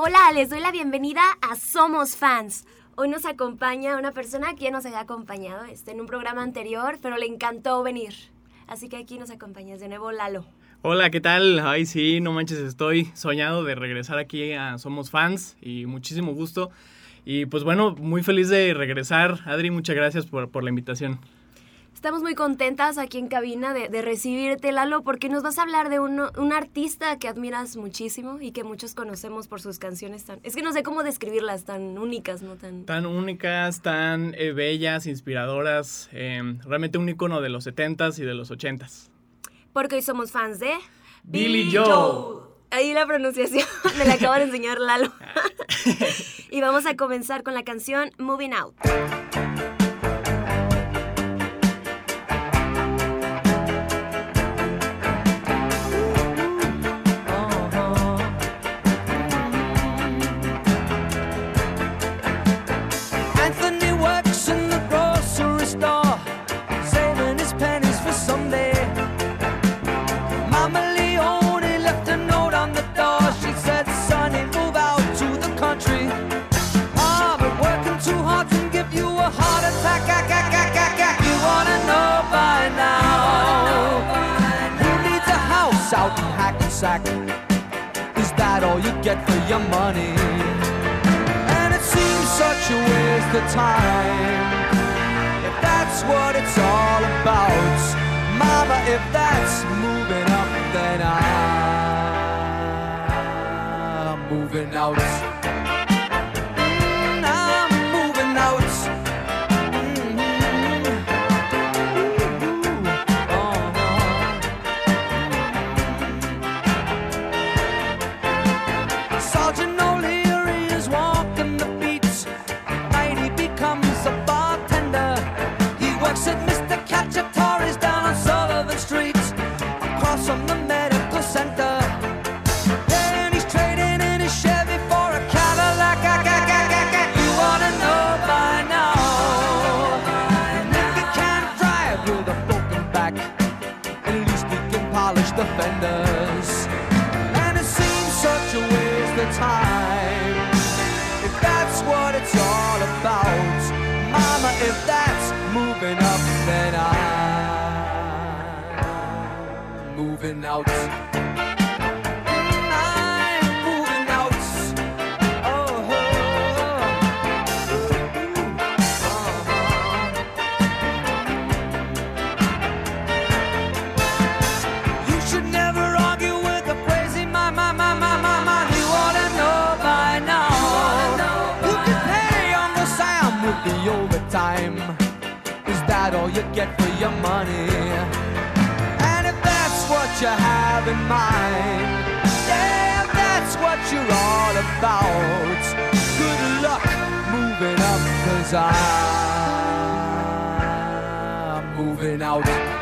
Hola, les doy la bienvenida a Somos Fans. Hoy nos acompaña una persona que ya nos había acompañado este, en un programa anterior, pero le encantó venir. Así que aquí nos acompañas de nuevo Lalo. Hola, ¿qué tal? Ay, sí, no manches, estoy soñado de regresar aquí a Somos Fans y muchísimo gusto. Y pues bueno, muy feliz de regresar. Adri, muchas gracias por, por la invitación. Estamos muy contentas aquí en cabina de, de recibirte, Lalo, porque nos vas a hablar de un, un, artista que admiras muchísimo y que muchos conocemos por sus canciones tan... Es que no sé cómo describirlas, tan únicas, ¿no? Tan, tan únicas, tan eh, bellas, inspiradoras. Eh, realmente un icono de los 70s y de los 80s. Porque hoy somos fans de... Billy Joe. Joe. Ahí la pronunciación me la acaba de enseñar Lalo. y vamos a comenzar con la canción Moving Out. Sack. Is that all you get for your money? And it seems such a waste of time. If that's what it's all about, Mama, if that's moving up, then I'm moving out. Moving out. Moving out uh-huh. You should never argue with a crazy my my We ought to know by now Hey I'm the overtime. Is that all you get for your money. You have in mind, yeah, that's what you're all about, good luck moving up, cause I'm moving out.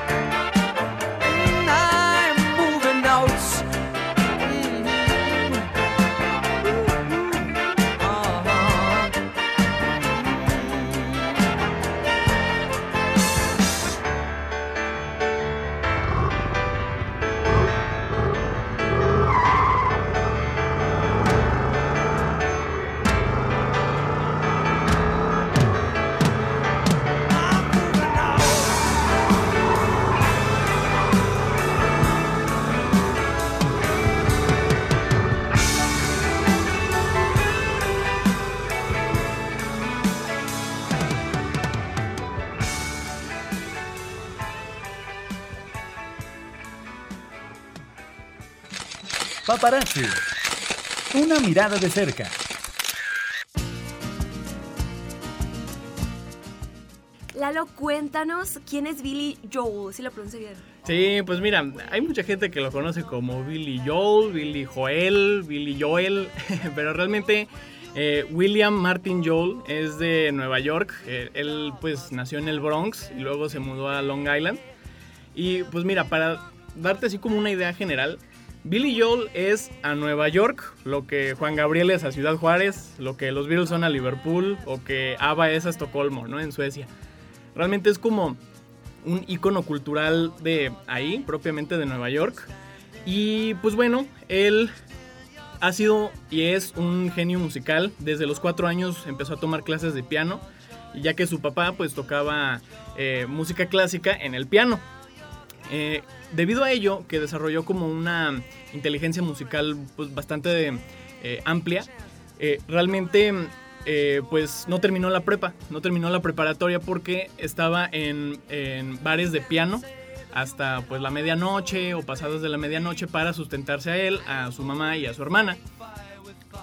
Paparazzi. Una mirada de cerca. Lalo, cuéntanos quién es Billy Joel, si lo pronuncio bien. Sí, pues mira, hay mucha gente que lo conoce como Billy Joel, Billy Joel, Billy Joel, pero realmente eh, William Martin Joel es de Nueva York. Eh, él pues nació en el Bronx y luego se mudó a Long Island. Y pues mira, para darte así como una idea general, Billy Joel es a Nueva York lo que Juan Gabriel es a Ciudad Juárez, lo que los Beatles son a Liverpool o que ABBA es a Estocolmo, ¿no? En Suecia. Realmente es como un icono cultural de ahí, propiamente de Nueva York. Y pues bueno, él ha sido y es un genio musical. Desde los cuatro años empezó a tomar clases de piano, ya que su papá pues tocaba eh, música clásica en el piano. Eh, debido a ello, que desarrolló como una inteligencia musical pues, bastante eh, amplia, realmente eh, pues no terminó la prepa, no terminó la preparatoria porque estaba en, bares de piano hasta pues la medianoche o pasadas de la medianoche para sustentarse a él, a su mamá y a su hermana.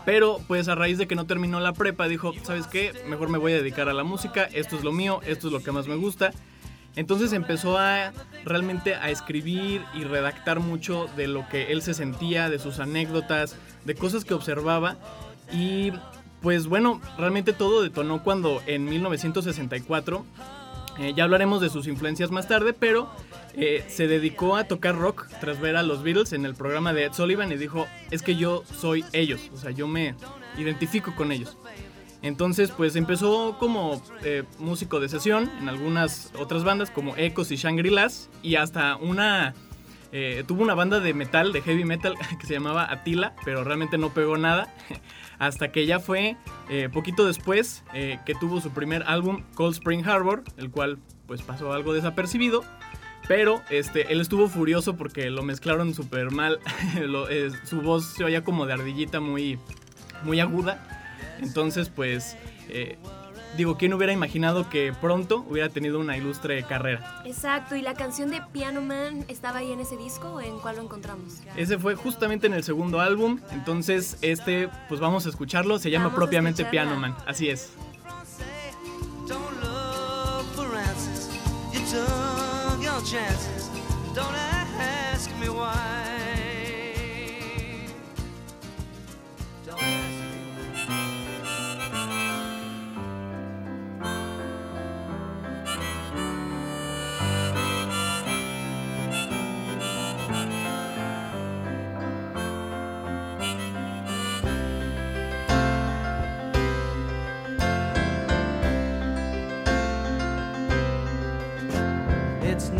Pero pues a raíz de que no terminó la prepa dijo, ¿sabes qué? Mejor me voy a dedicar a la música, esto es lo mío, esto es lo que más me gusta. Entonces empezó a realmente a escribir y redactar mucho de lo que él se sentía, de sus anécdotas, de cosas que observaba y pues bueno, realmente todo detonó cuando en 1964, eh, ya hablaremos de sus influencias más tarde, pero eh, se dedicó a tocar rock tras ver a los Beatles en el programa de Ed Sullivan y dijo, es que yo soy ellos, o sea, yo me identifico con ellos. Entonces, pues empezó como eh, músico de sesión en algunas otras bandas como Ecos y Shangri-Las y hasta una... tuvo una banda de metal, de heavy metal, que se llamaba Atila, pero realmente no pegó nada. hasta que ya fue eh, poquito después eh, que tuvo su primer álbum Cold Spring Harbor, el cual pues pasó algo desapercibido. Pero este, él estuvo furioso porque lo mezclaron súper mal. Eh, su voz se oía como de ardillita muy, muy aguda. Entonces, pues digo, ¿quién hubiera imaginado que pronto hubiera tenido una ilustre carrera? Exacto, ¿y la canción de Piano Man estaba ahí en ese disco o en cuál lo encontramos? Ese fue justamente en el segundo álbum, entonces este, pues vamos a escucharlo, se llama propiamente Piano Man, así es.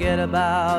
Forget about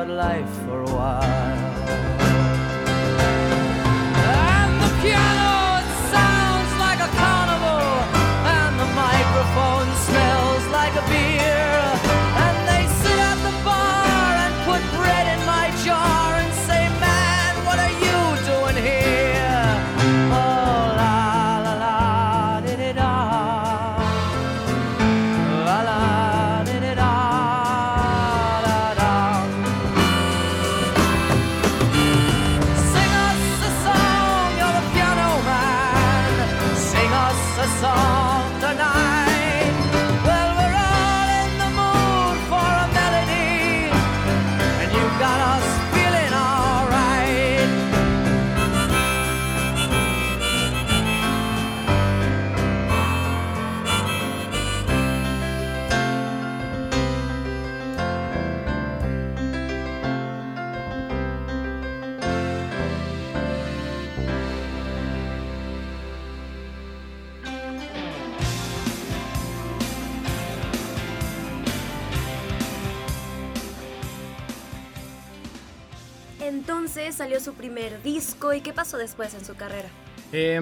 su primer disco y ¿qué pasó después en su carrera? Eh,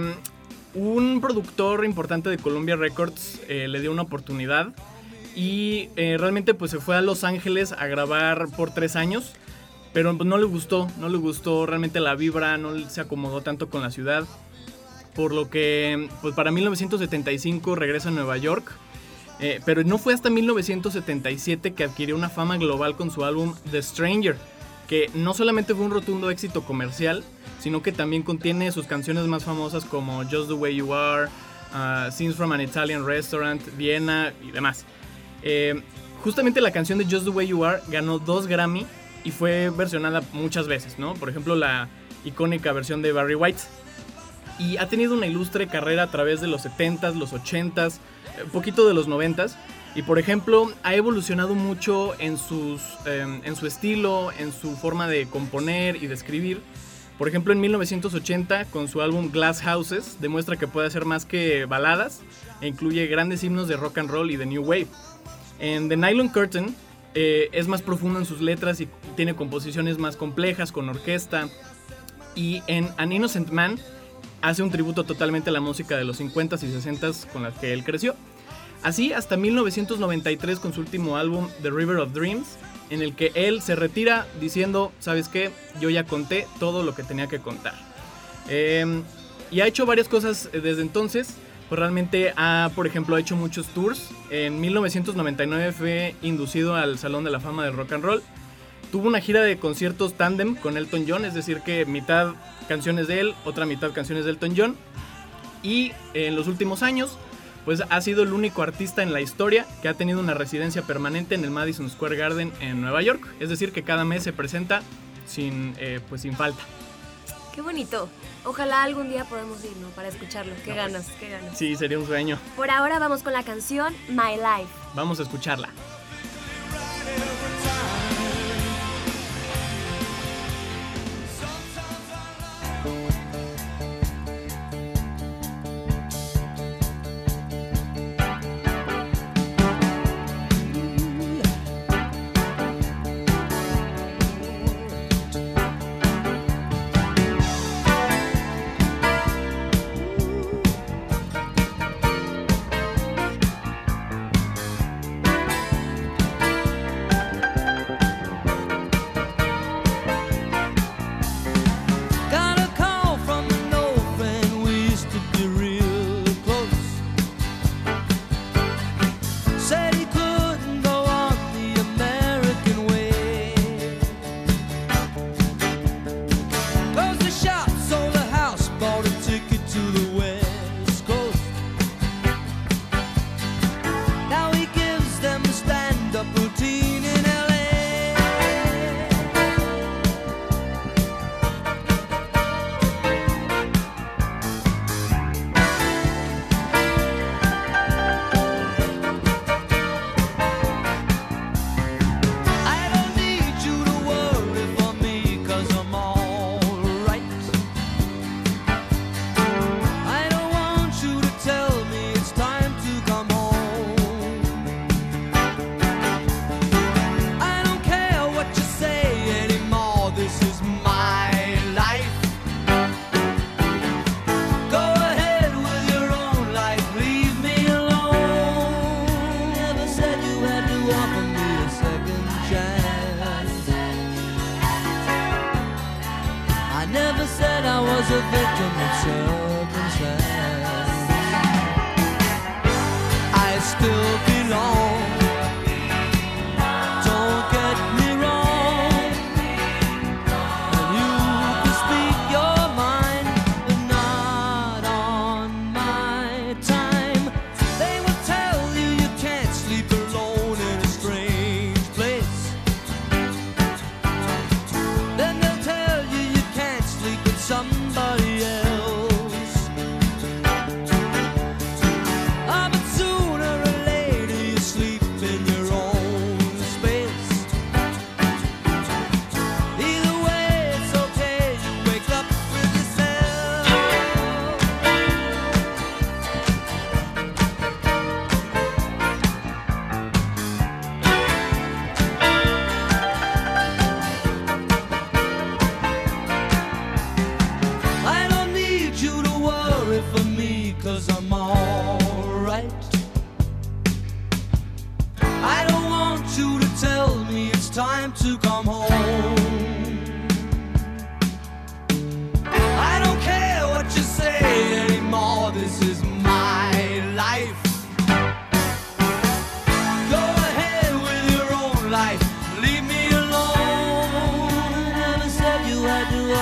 un productor importante de Columbia Records eh, le dio una oportunidad y eh, realmente pues se fue a Los Ángeles a grabar por tres años, pero pues, no le gustó, no le gustó realmente la vibra, no se acomodó tanto con la ciudad, por lo que pues para 1975 regresa a Nueva York, eh, pero no fue hasta 1977 que adquirió una fama global con su álbum The Stranger, que no solamente fue un rotundo éxito comercial, sino que también contiene sus canciones más famosas como Just the Way You Are, uh, Scenes from an Italian Restaurant, Viena y demás. Eh, justamente la canción de Just the Way You Are ganó dos Grammy y fue versionada muchas veces, ¿no? Por ejemplo, la icónica versión de Barry White. Y ha tenido una ilustre carrera a través de los 70s, los 80s, un poquito de los 90s. Y por ejemplo, ha evolucionado mucho en, sus, eh, en su estilo, en su forma de componer y de escribir. Por ejemplo, en 1980, con su álbum Glass Houses, demuestra que puede hacer más que baladas e incluye grandes himnos de rock and roll y de new wave. En The Nylon Curtain eh, es más profundo en sus letras y tiene composiciones más complejas con orquesta. Y en An Innocent Man hace un tributo totalmente a la música de los 50s y 60s con la que él creció. Así hasta 1993 con su último álbum The River of Dreams, en el que él se retira diciendo, ¿sabes qué? Yo ya conté todo lo que tenía que contar. Eh, y ha hecho varias cosas desde entonces. Pues realmente ha, por ejemplo, ha hecho muchos tours. En 1999 fue inducido al Salón de la Fama del Rock and Roll. Tuvo una gira de conciertos tandem con Elton John, es decir, que mitad canciones de él, otra mitad canciones de Elton John. Y en los últimos años, pues ha sido el único artista en la historia que ha tenido una residencia permanente en el Madison Square Garden en Nueva York. Es decir, que cada mes se presenta sin, eh, pues sin falta. Qué bonito. Ojalá algún día podamos ir, ¿no? Para escucharlo. Qué ganas, qué ganas. Sí, sería un sueño. Por ahora vamos con la canción My Life. Vamos a escucharla.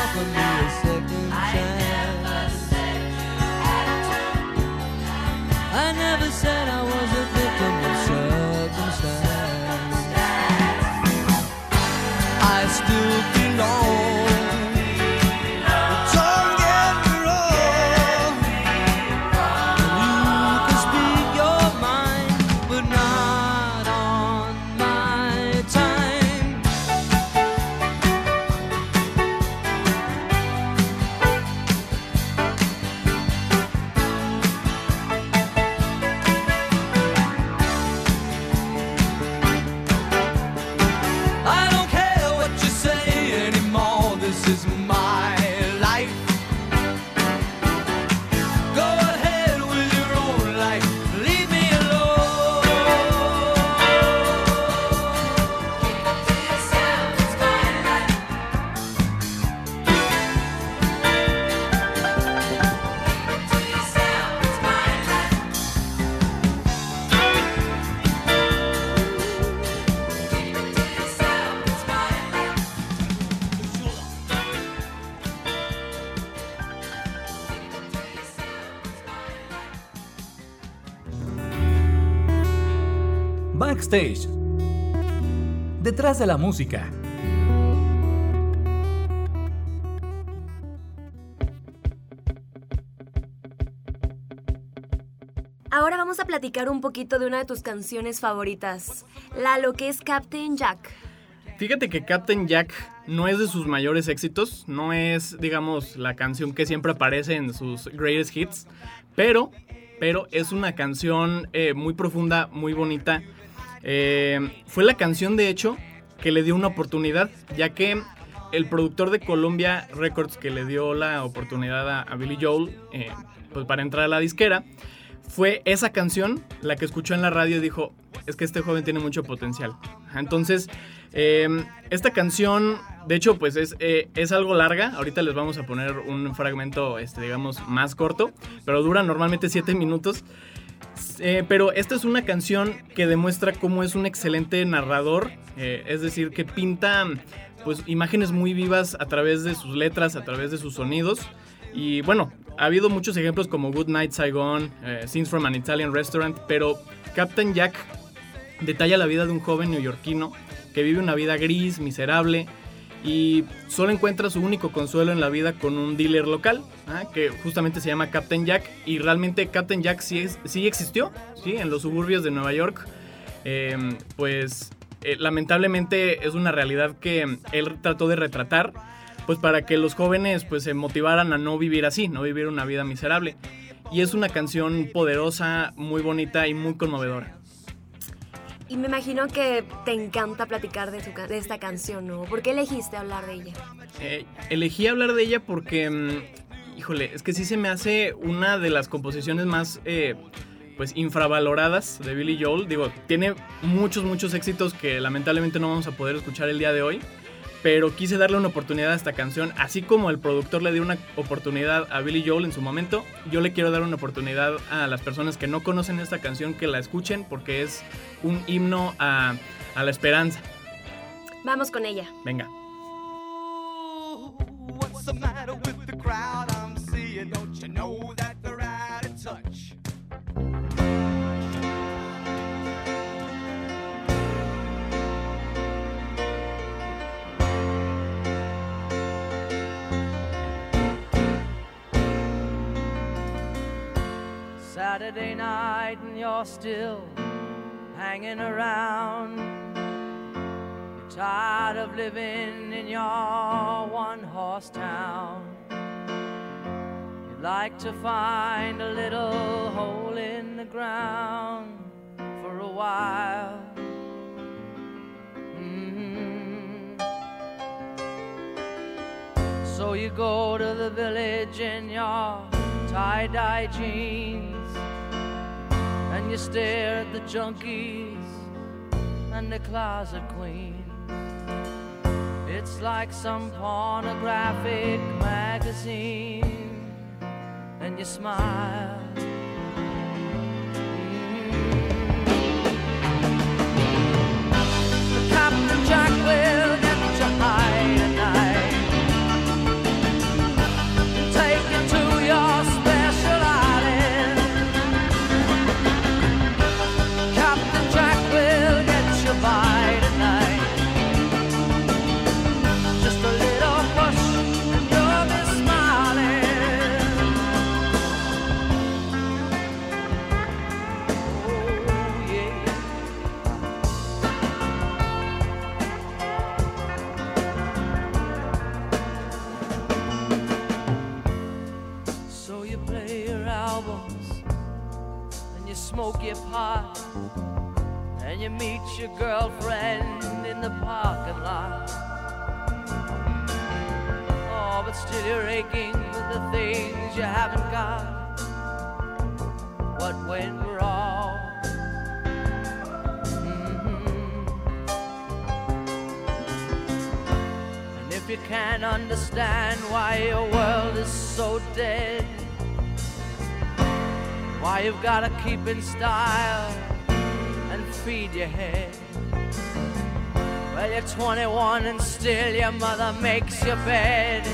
Had to offer me Backstage. Detrás de la música. Ahora vamos a platicar un poquito de una de tus canciones favoritas, la lo que es Captain Jack. Fíjate que Captain Jack no es de sus mayores éxitos, no es, digamos, la canción que siempre aparece en sus greatest hits, pero, pero es una canción eh, muy profunda, muy bonita. Eh, fue la canción, de hecho, que le dio una oportunidad, ya que el productor de Columbia Records que le dio la oportunidad a, Billy Joel eh, pues para entrar a la disquera, fue esa canción la que escuchó en la radio y dijo, es que este joven tiene mucho potencial. Entonces, eh, esta canción, de hecho, pues es, eh, es algo larga. Ahorita les vamos a poner un fragmento, este, digamos, más corto, pero dura normalmente 7 minutos. Eh, pero esta es una canción que demuestra cómo es un excelente narrador, eh, es decir, que pinta pues imágenes muy vivas a través de sus letras, a través de sus sonidos. Y bueno, ha habido muchos ejemplos como Good Night Saigon, eh, Scenes from an Italian Restaurant, pero Captain Jack detalla la vida de un joven neoyorquino que vive una vida gris, miserable y solo encuentra su único consuelo en la vida con un dealer local, ¿ah? que justamente se llama Captain Jack y realmente Captain Jack sí, es- sí existió, ¿sí? en los suburbios de Nueva York, Eh, pues eh, lamentablemente es una realidad que él trató de retratar, pues para que los jóvenes pues se motivaran a no vivir así, no vivir una vida miserable. Y es una canción poderosa, muy bonita y muy conmovedora. Y me imagino que te encanta platicar de, esta canción, ¿no? ¿Por qué elegiste hablar de ella? Eh, elegí hablar de ella porque, mm, híjole, es que sí se me hace una de las composiciones más, eh, pues, infravaloradas de Billy Joel. Digo, tiene muchos, muchos éxitos que lamentablemente no vamos a poder escuchar el día de hoy. Pero quise darle una oportunidad a esta canción, así como el productor le dio una oportunidad a Billy Joel en su momento, yo le quiero dar una oportunidad a las personas que no conocen esta canción que la escuchen porque es un himno a, a la esperanza. Vamos con ella. Venga. What's the matter with the crowd I'm seeing? Don't you know that Saturday night and you're still hanging around. You're tired of living in your one horse town. You'd like to find a little hole in the ground for a while. Mhm. So you go to the village in your tie dye jeans and you stare at the junkies and the closet queens. It's like some pornographic magazine, and you smile. Understand why your world is so dead, why you've gotta keep in style and feed your head. Well, you're 21 and still your mother makes your bed,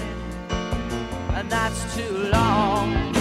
and that's too long.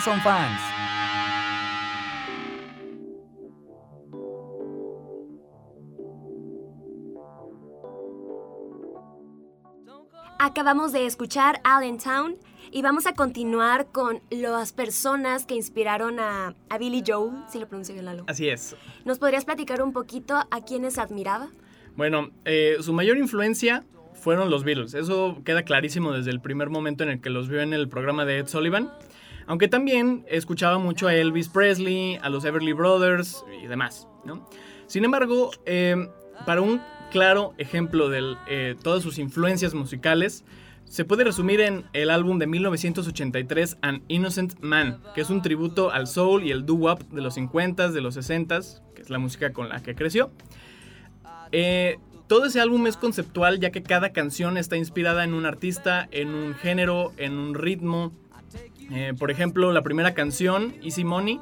Son fans. Acabamos de escuchar Allentown y vamos a continuar con las personas que inspiraron a, a Billy Joel, si lo pronuncio bien, Lalo. Así es. ¿Nos podrías platicar un poquito a quienes admiraba? Bueno, eh, su mayor influencia fueron los Beatles. Eso queda clarísimo desde el primer momento en el que los vio en el programa de Ed Sullivan. Aunque también escuchaba mucho a Elvis Presley, a los Everly Brothers y demás. Sin embargo, eh, para un claro ejemplo de eh, todas sus influencias musicales, se puede resumir en el álbum de 1983 An Innocent Man, que es un tributo al soul y el doo-wop de los 50s, de los 60s, que es la música con la que creció. Eh, todo ese álbum es conceptual ya que cada canción está inspirada en un artista, en un género, en un ritmo. Eh, por ejemplo, la primera canción, Easy Money,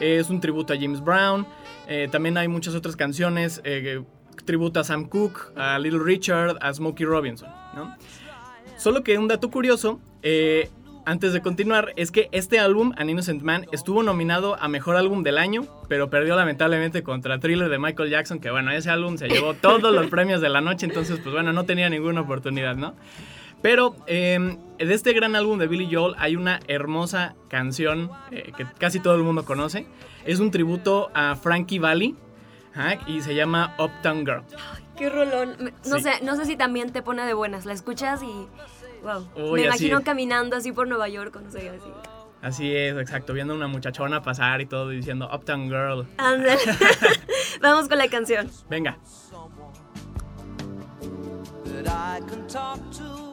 es un tributo a James Brown. Eh, también hay muchas otras canciones, eh, tributo a Sam Cooke, a Little Richard, a Smokey Robinson. Solo que un dato curioso, eh, antes de continuar, es que este álbum, An Innocent Man, estuvo nominado a Mejor Álbum del Año, pero perdió lamentablemente contra Thriller de Michael Jackson, que bueno, ese álbum se llevó todos los premios de la noche, entonces pues bueno, no tenía ninguna oportunidad, ¿no? Pero eh, de este gran álbum de Billy Joel hay una hermosa canción eh, que casi todo el mundo conoce. Es un tributo a Frankie Valli ajá, y se llama Uptown Girl. Qué rolón. No Sí. sé, no sé si también te pone de buenas. La escuchas y wow. Uy, Me imagino caminando así por Nueva York, no sé, así. Así es, exacto, viendo a una muchachona pasar y todo diciendo Uptown Girl. Vamos con la canción. Venga. that I can talk to.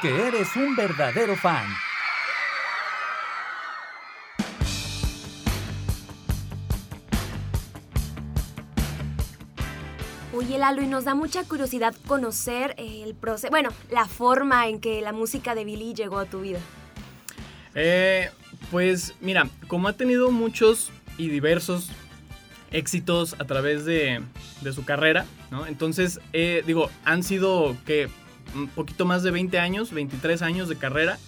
Porque eres un verdadero fan. Oye, Lalo, y nos da mucha curiosidad conocer el proceso, bueno, la forma en que la música de Billy llegó a tu vida. Eh, pues mira, como ha tenido muchos y diversos éxitos a través de, de su carrera, ¿no? Entonces, eh, digo, han sido que un poquito más de 20 años, 23 años de carrera.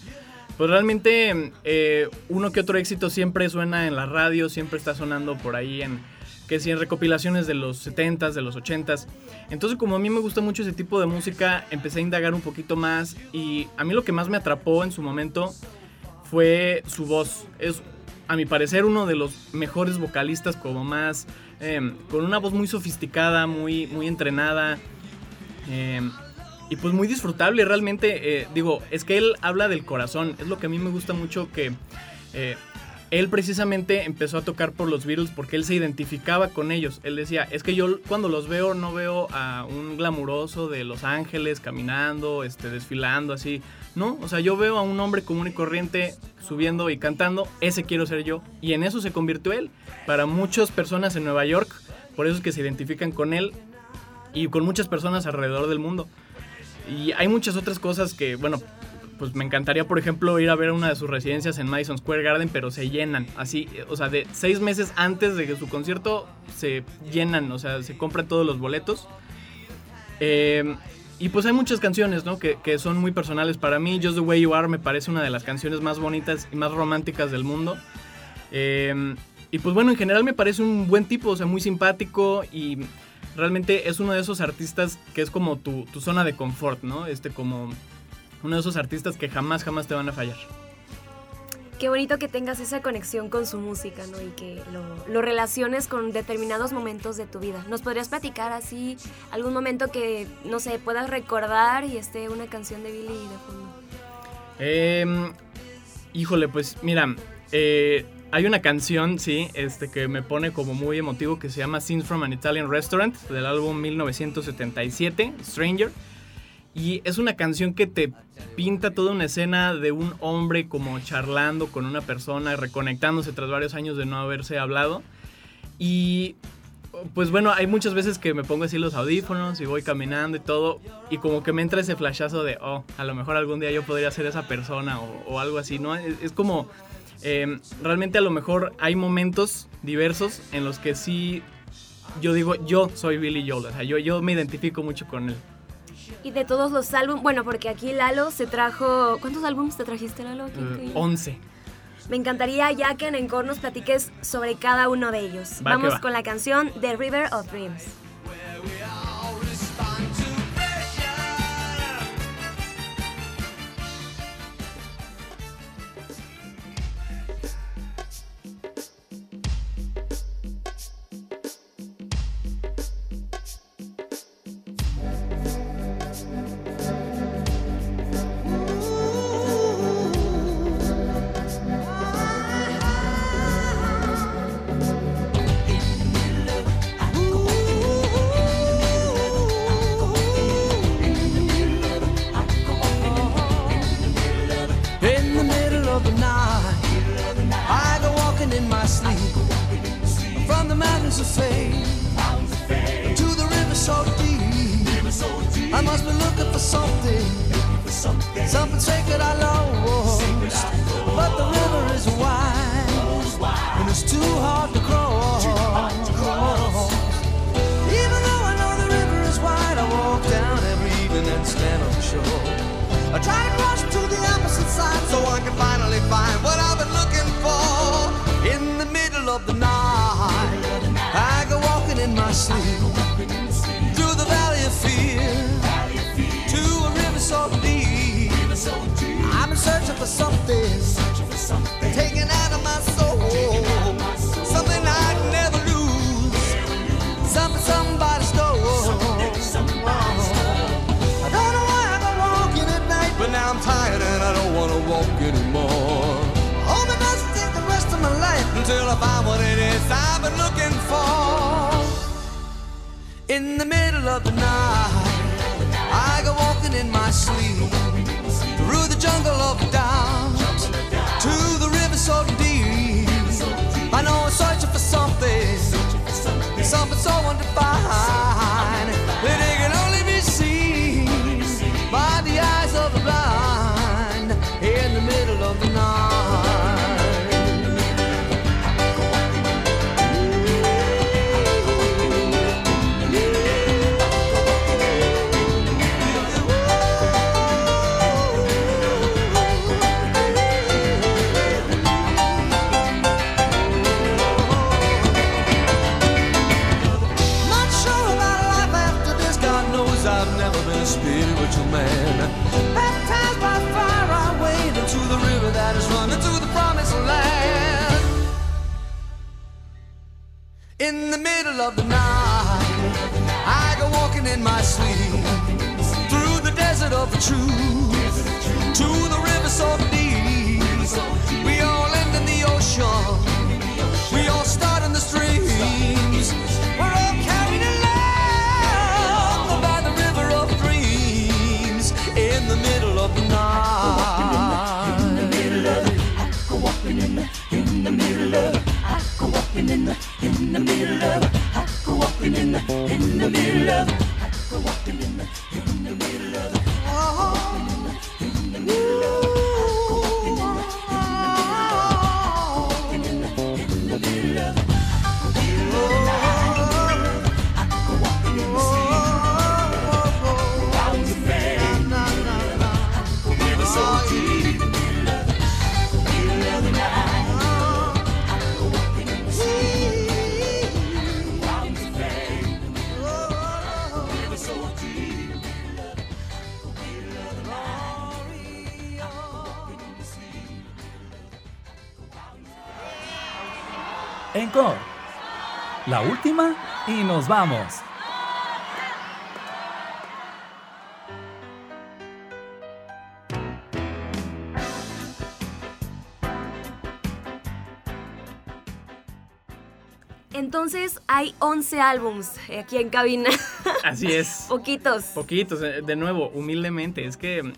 Pues realmente eh, uno que otro éxito siempre suena en la radio, siempre está sonando por ahí en que si en recopilaciones de los 70s, de los 80s. Entonces como a mí me gusta mucho ese tipo de música, empecé a indagar un poquito más y a mí lo que más me atrapó en su momento fue su voz. Es a mi parecer uno de los mejores vocalistas como más eh, con una voz muy sofisticada, muy, muy entrenada. Eh, y pues muy disfrutable realmente. Eh, digo, es que él habla del corazón. Es lo que a mí me gusta mucho que eh, él precisamente empezó a tocar por los Beatles porque él se identificaba con ellos. Él decía, es que yo cuando los veo no veo a un glamuroso de Los Ángeles caminando, este, desfilando así. No, o sea, yo veo a un hombre común y corriente subiendo y cantando. Ese quiero ser yo. Y en eso se convirtió él. Para muchas personas en Nueva York, por eso es que se identifican con él y con muchas personas alrededor del mundo. Y hay muchas otras cosas que, bueno, pues me encantaría, por ejemplo, ir a ver una de sus residencias en Madison Square Garden, pero se llenan, así, o sea, de seis meses antes de que su concierto se llenan, o sea, se compran todos los boletos. Eh, y pues hay muchas canciones, ¿no? Que, que, son muy personales para mí. Just the Way You Are me parece una de las canciones más bonitas y más románticas del mundo. Eh, y pues bueno, en general me parece un buen tipo, o sea, muy simpático y realmente es uno de esos artistas que es como tu, tu, zona de confort, ¿no? Este como uno de esos artistas que jamás, jamás te van a fallar. Qué bonito que tengas esa conexión con su música, ¿no? Y que lo, lo relaciones con determinados momentos de tu vida. ¿Nos podrías platicar así algún momento que, no sé, puedas recordar y esté una canción de Billy de fondo? Eh, híjole, pues mira, eh, hay una canción, sí, este, que me pone como muy emotivo que se llama Scenes from an Italian Restaurant del álbum 1977, Stranger. Y es una canción que te pinta toda una escena de un hombre como charlando con una persona, reconectándose tras varios años de no haberse hablado. Y pues bueno, hay muchas veces que me pongo así los audífonos y voy caminando y todo. Y como que me entra ese flashazo de, oh, a lo mejor algún día yo podría ser esa persona o, algo así, ¿no? Es como eh, realmente a lo mejor hay momentos diversos en los que sí yo digo, yo soy Billy Joel, o sea, yo, yo me identifico mucho con él. Y de todos los álbumes, bueno, porque aquí Lalo se trajo, ¿cuántos álbumes te trajiste Lalo? Uh, 11. Me encantaría ya que en Encore nos platiques sobre cada uno de ellos. Va, Vamos va. con la canción The River of Dreams. I lost. But the river is wide and it's too hard to cross. Even though I know the river is wide, I walk down every evening and stand on the shore. I try to cross to the opposite side so I can finally find what I've been looking for. In the middle of the night, I go walking in my sleep I'm in searching for something, taken out of my soul, something I'd never lose, something somebody stole. I don't know why I go walking at night, but now I'm tired and I don't wanna walk anymore. Hope it doesn't take the rest of my life until I find what it is I've been looking for. In the middle of the night, I go walking in my sleep through the jungle of doubt to the river so deep. I know I'm searching for something, something so undefined middle of the night, I go walking in my sleep through the desert of the truth to the river so deep. We all end in the ocean. We all start in the streams. We're all carried along by the river of dreams in the middle of the night. In the middle of I go walking in the, in the middle of. I go walking in the, in the middle of in the, middle of La última y nos vamos. Entonces hay 11 álbums aquí en cabina. Así es. Poquitos. Poquitos, eh, de nuevo, humildemente. Es que,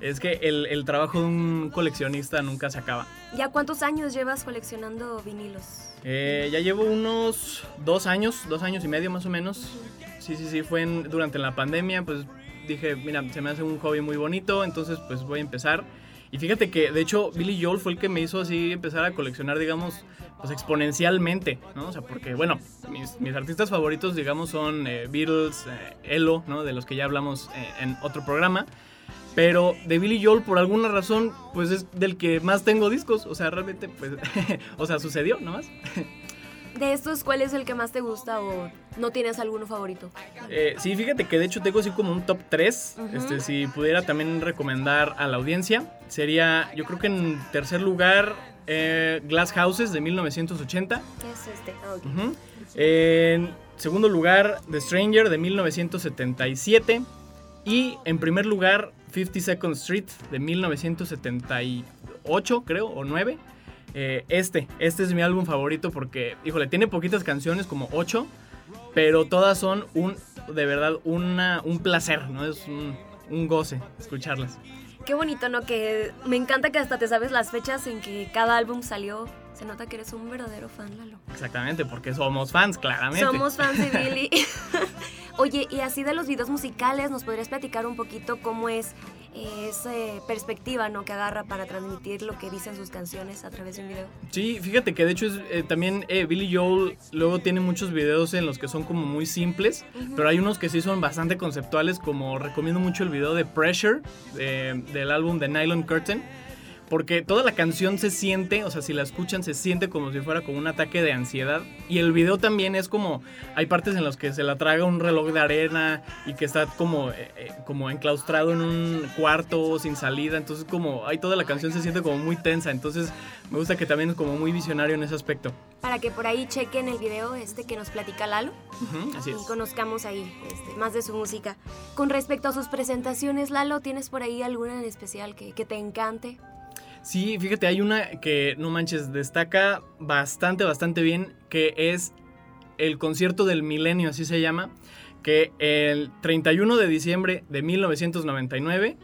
es que el, el trabajo de un coleccionista nunca se acaba. ¿Ya cuántos años llevas coleccionando vinilos? Eh, ya llevo unos dos años, dos años y medio más o menos. Sí, sí, sí, fue en- durante la pandemia, pues dije, mira, se me hace un hobby muy bonito, entonces pues voy a empezar. Y fíjate que, de hecho, Billy Joel fue el que me hizo así empezar a coleccionar, digamos, pues exponencialmente, ¿no? O sea, porque, bueno, mis, mis artistas favoritos, digamos, son eh, Beatles, eh, Elo, ¿no? De los que ya hablamos eh, en otro programa. Pero de Billy Joel, por alguna razón, pues es del que más tengo discos. O sea, realmente, pues, o sea, sucedió nomás. De estos, ¿cuál es el que más te gusta o no tienes alguno favorito? Eh, sí, fíjate que de hecho tengo así como un top 3. Ujú. este, si pudiera también recomendar a la audiencia, sería, yo creo que en tercer lugar, eh, Glass Houses de 1980. ¿Qué es este? Ah, ok. Ujú. En segundo lugar, The Stranger de 1977. Y en primer lugar, 52nd Street de 1978, creo, o 9. Eh, este, este es mi álbum favorito porque, híjole, tiene poquitas canciones, como 8, pero todas son un, de verdad, una, un placer, ¿no? Es un, un goce escucharlas. Qué bonito, ¿no? Que me encanta que hasta te sabes las fechas en que cada álbum salió. Se nota que eres un verdadero fan, Lalo. Exactamente, porque somos fans, claramente. Somos fans de Billy. Oye, y así de los videos musicales, ¿nos podrías platicar un poquito cómo es esa perspectiva, ¿no? Que agarra para transmitir lo que dicen sus canciones a través de un video. Sí, fíjate que de hecho es, eh, también eh, Billy Joel luego tiene muchos videos en los que son como muy simples, pero hay unos que sí son bastante conceptuales, como recomiendo mucho el video de Pressure de- del álbum de Nylon Curtain. Porque toda la canción se siente, o sea, si la escuchan, se siente como si fuera como un ataque de ansiedad. Y el video también es como, hay partes en las que se la traga un reloj de arena y que está como, eh, eh, como enclaustrado en un cuarto sin salida. Entonces como, hay toda la canción se siente como muy tensa. Entonces me gusta que también es como muy visionario en ese aspecto. Para que por ahí chequen el video este que nos platica Lalo Ujú, así es. y conozcamos ahí este, más de su música. Con respecto a sus presentaciones, Lalo, ¿tienes por ahí alguna en especial que, que te encante? Sí, fíjate, hay una que, no manches, destaca bastante, bastante bien, que es el concierto del milenio, así se llama, que el 31 de diciembre de 1999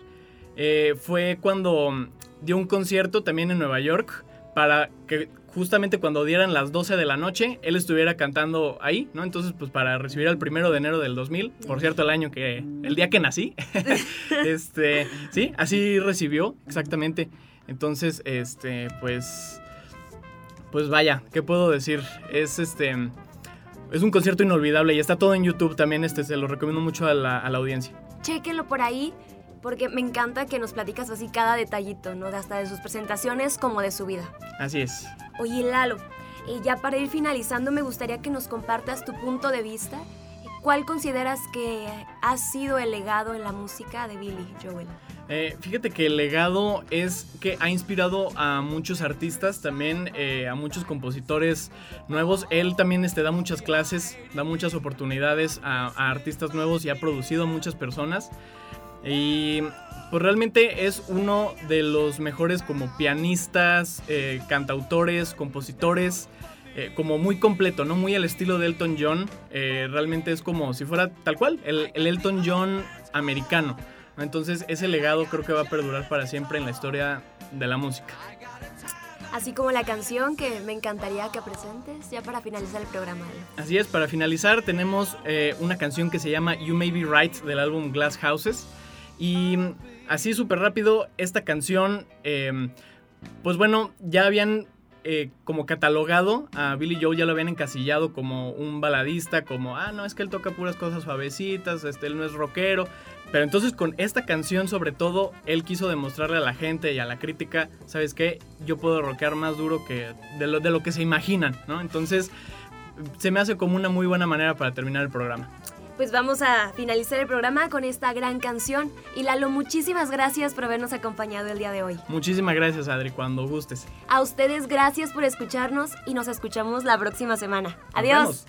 eh, fue cuando dio un concierto también en Nueva York para que justamente cuando dieran las 12 de la noche, él estuviera cantando ahí, ¿no? Entonces, pues para recibir el primero de enero del 2000, por cierto, el año que, el día que nací, este, sí, así recibió, exactamente. Entonces, este, pues, pues vaya, ¿qué puedo decir? Es este, es un concierto inolvidable y está todo en YouTube también, este, se lo recomiendo mucho a la, a la audiencia. Chéquenlo por ahí, porque me encanta que nos platicas así cada detallito, ¿no? Hasta de sus presentaciones como de su vida. Así es. Oye, Lalo, eh, ya para ir finalizando, me gustaría que nos compartas tu punto de vista. ¿Cuál consideras que ha sido el legado en la música de Billy Joel? Eh, fíjate que el legado es que ha inspirado a muchos artistas, también eh, a muchos compositores nuevos. Él también este, da muchas clases, da muchas oportunidades a, a artistas nuevos y ha producido a muchas personas. Y pues realmente es uno de los mejores como pianistas, eh, cantautores, compositores, eh, como muy completo, ¿no? Muy al estilo de Elton John. Eh, realmente es como si fuera tal cual, el, el Elton John americano. ¿no? Entonces ese legado creo que va a perdurar para siempre en la historia de la música. Así como la canción que me encantaría que presentes ya para finalizar el programa. Así es, para finalizar tenemos eh, una canción que se llama You May Be Right del álbum Glass Houses. Y así súper rápido, esta canción, eh, pues bueno, ya habían eh, como catalogado a Billy Joe, ya lo habían encasillado como un baladista, como, ah, no, es que él toca puras cosas suavecitas, este, él no es rockero. Pero entonces con esta canción sobre todo, él quiso demostrarle a la gente y a la crítica, ¿sabes qué? Yo puedo rockear más duro que de lo, de lo que se imaginan, ¿no? Entonces se me hace como una muy buena manera para terminar el programa pues vamos a finalizar el programa con esta gran canción. Y Lalo, muchísimas gracias por habernos acompañado el día de hoy. Muchísimas gracias, Adri, cuando gustes. A ustedes gracias por escucharnos y nos escuchamos la próxima semana. Adiós.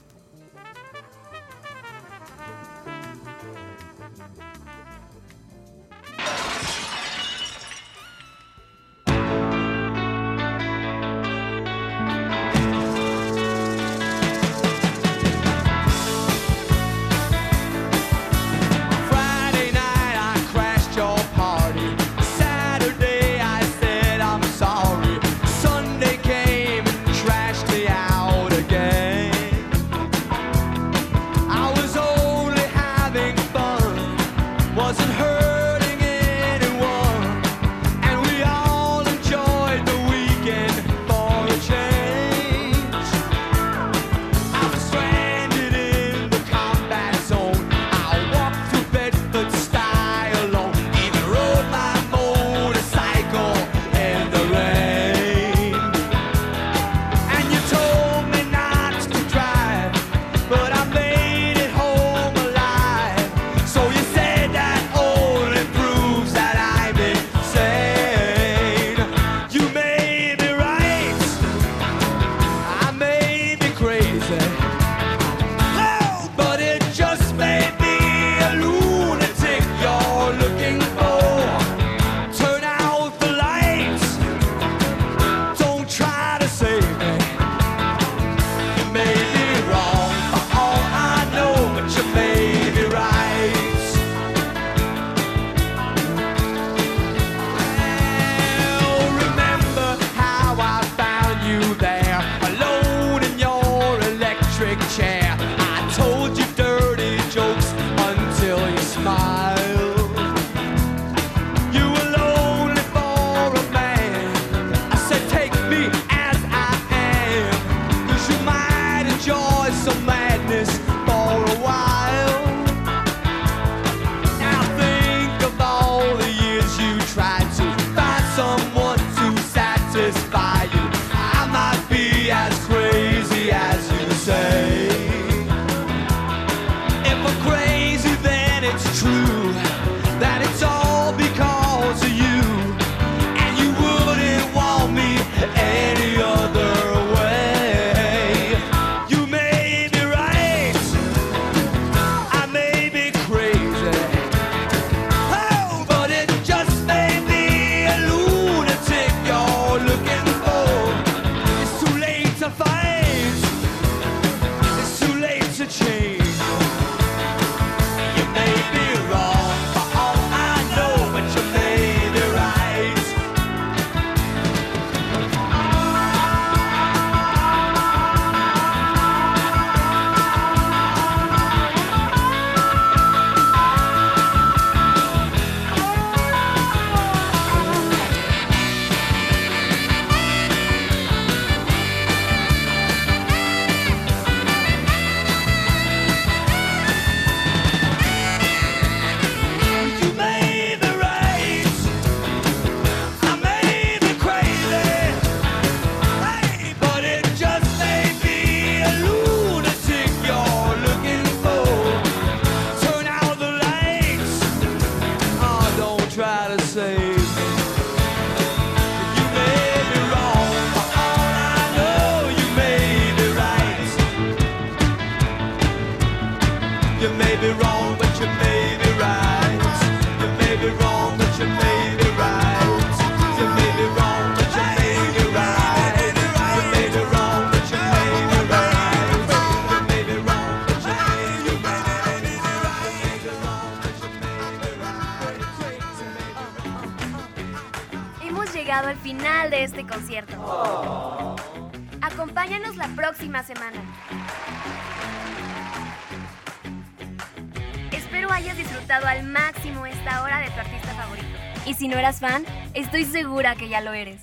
Fan, estoy segura que ya lo eres.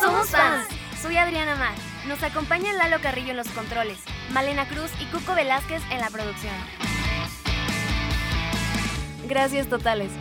Somos fans. Soy Adriana Mar. Nos acompañan Lalo Carrillo en los controles, Malena Cruz y Cuco Velázquez en la producción. Gracias totales.